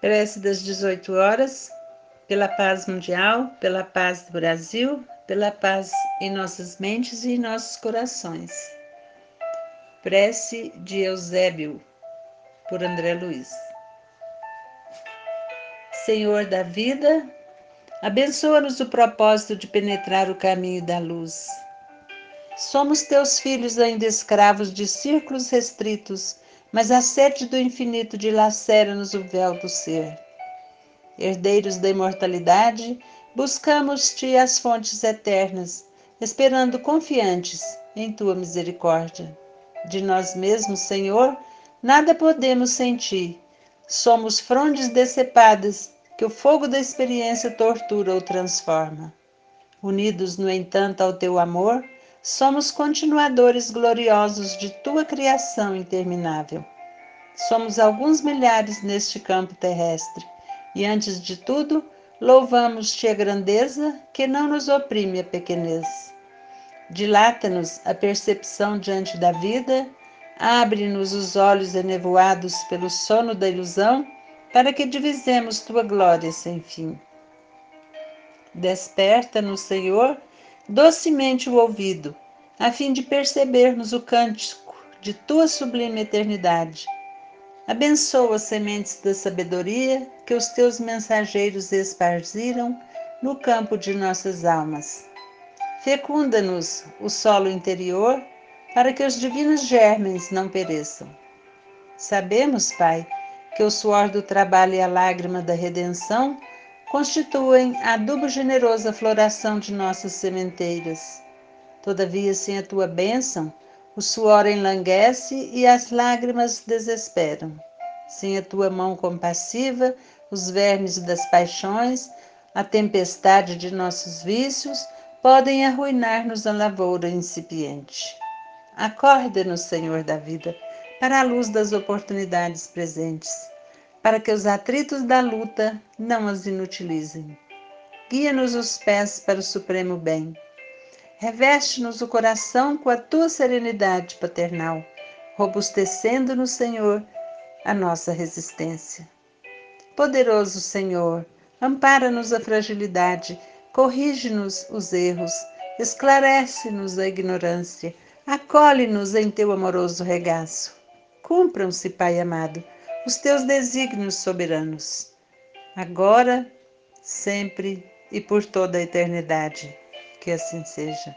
Prece das 18 horas, pela paz mundial, pela paz do Brasil, pela paz em nossas mentes e em nossos corações. Prece de Eusébio, por André Luiz. Senhor da vida, abençoa-nos o propósito de penetrar o caminho da luz. Somos teus filhos ainda escravos de círculos restritos mas a sede do infinito dilacera-nos o véu do ser. Herdeiros da imortalidade, buscamos-te as fontes eternas, esperando confiantes em tua misericórdia. De nós mesmos, Senhor, nada podemos sentir. Somos frondes decepadas que o fogo da experiência tortura ou transforma. Unidos, no entanto, ao teu amor, somos continuadores gloriosos de tua criação interminável. Somos alguns milhares neste campo terrestre e, antes de tudo, louvamos-te a grandeza que não nos oprime a pequenez. Dilata-nos a percepção diante da vida, abre-nos os olhos enevoados pelo sono da ilusão, para que divisemos tua glória sem fim. Desperta-nos, Senhor, docemente o ouvido, a fim de percebermos o cântico de tua sublime eternidade. Abençoa as sementes da sabedoria que os teus mensageiros esparziram no campo de nossas almas. Fecunda-nos o solo interior para que os divinos germens não pereçam. Sabemos, Pai, que o suor do trabalho e a lágrima da redenção constituem adubo generosa floração de nossas sementeiras. Todavia, sem a tua bênção, o suor enlanguece e as lágrimas desesperam. Sem a tua mão compassiva, os vermes das paixões, a tempestade de nossos vícios podem arruinar-nos a lavoura incipiente. Acorda-nos, Senhor da vida, para a luz das oportunidades presentes para que os atritos da luta não as inutilizem. Guia-nos os pés para o supremo bem. Reveste-nos o coração com a tua serenidade paternal, robustecendo no Senhor a nossa resistência. Poderoso Senhor, ampara-nos a fragilidade, corrige-nos os erros, esclarece-nos a ignorância, acolhe-nos em teu amoroso regaço. Cumpram-se, Pai amado, os teus desígnios soberanos, agora, sempre e por toda a eternidade. Que assim seja.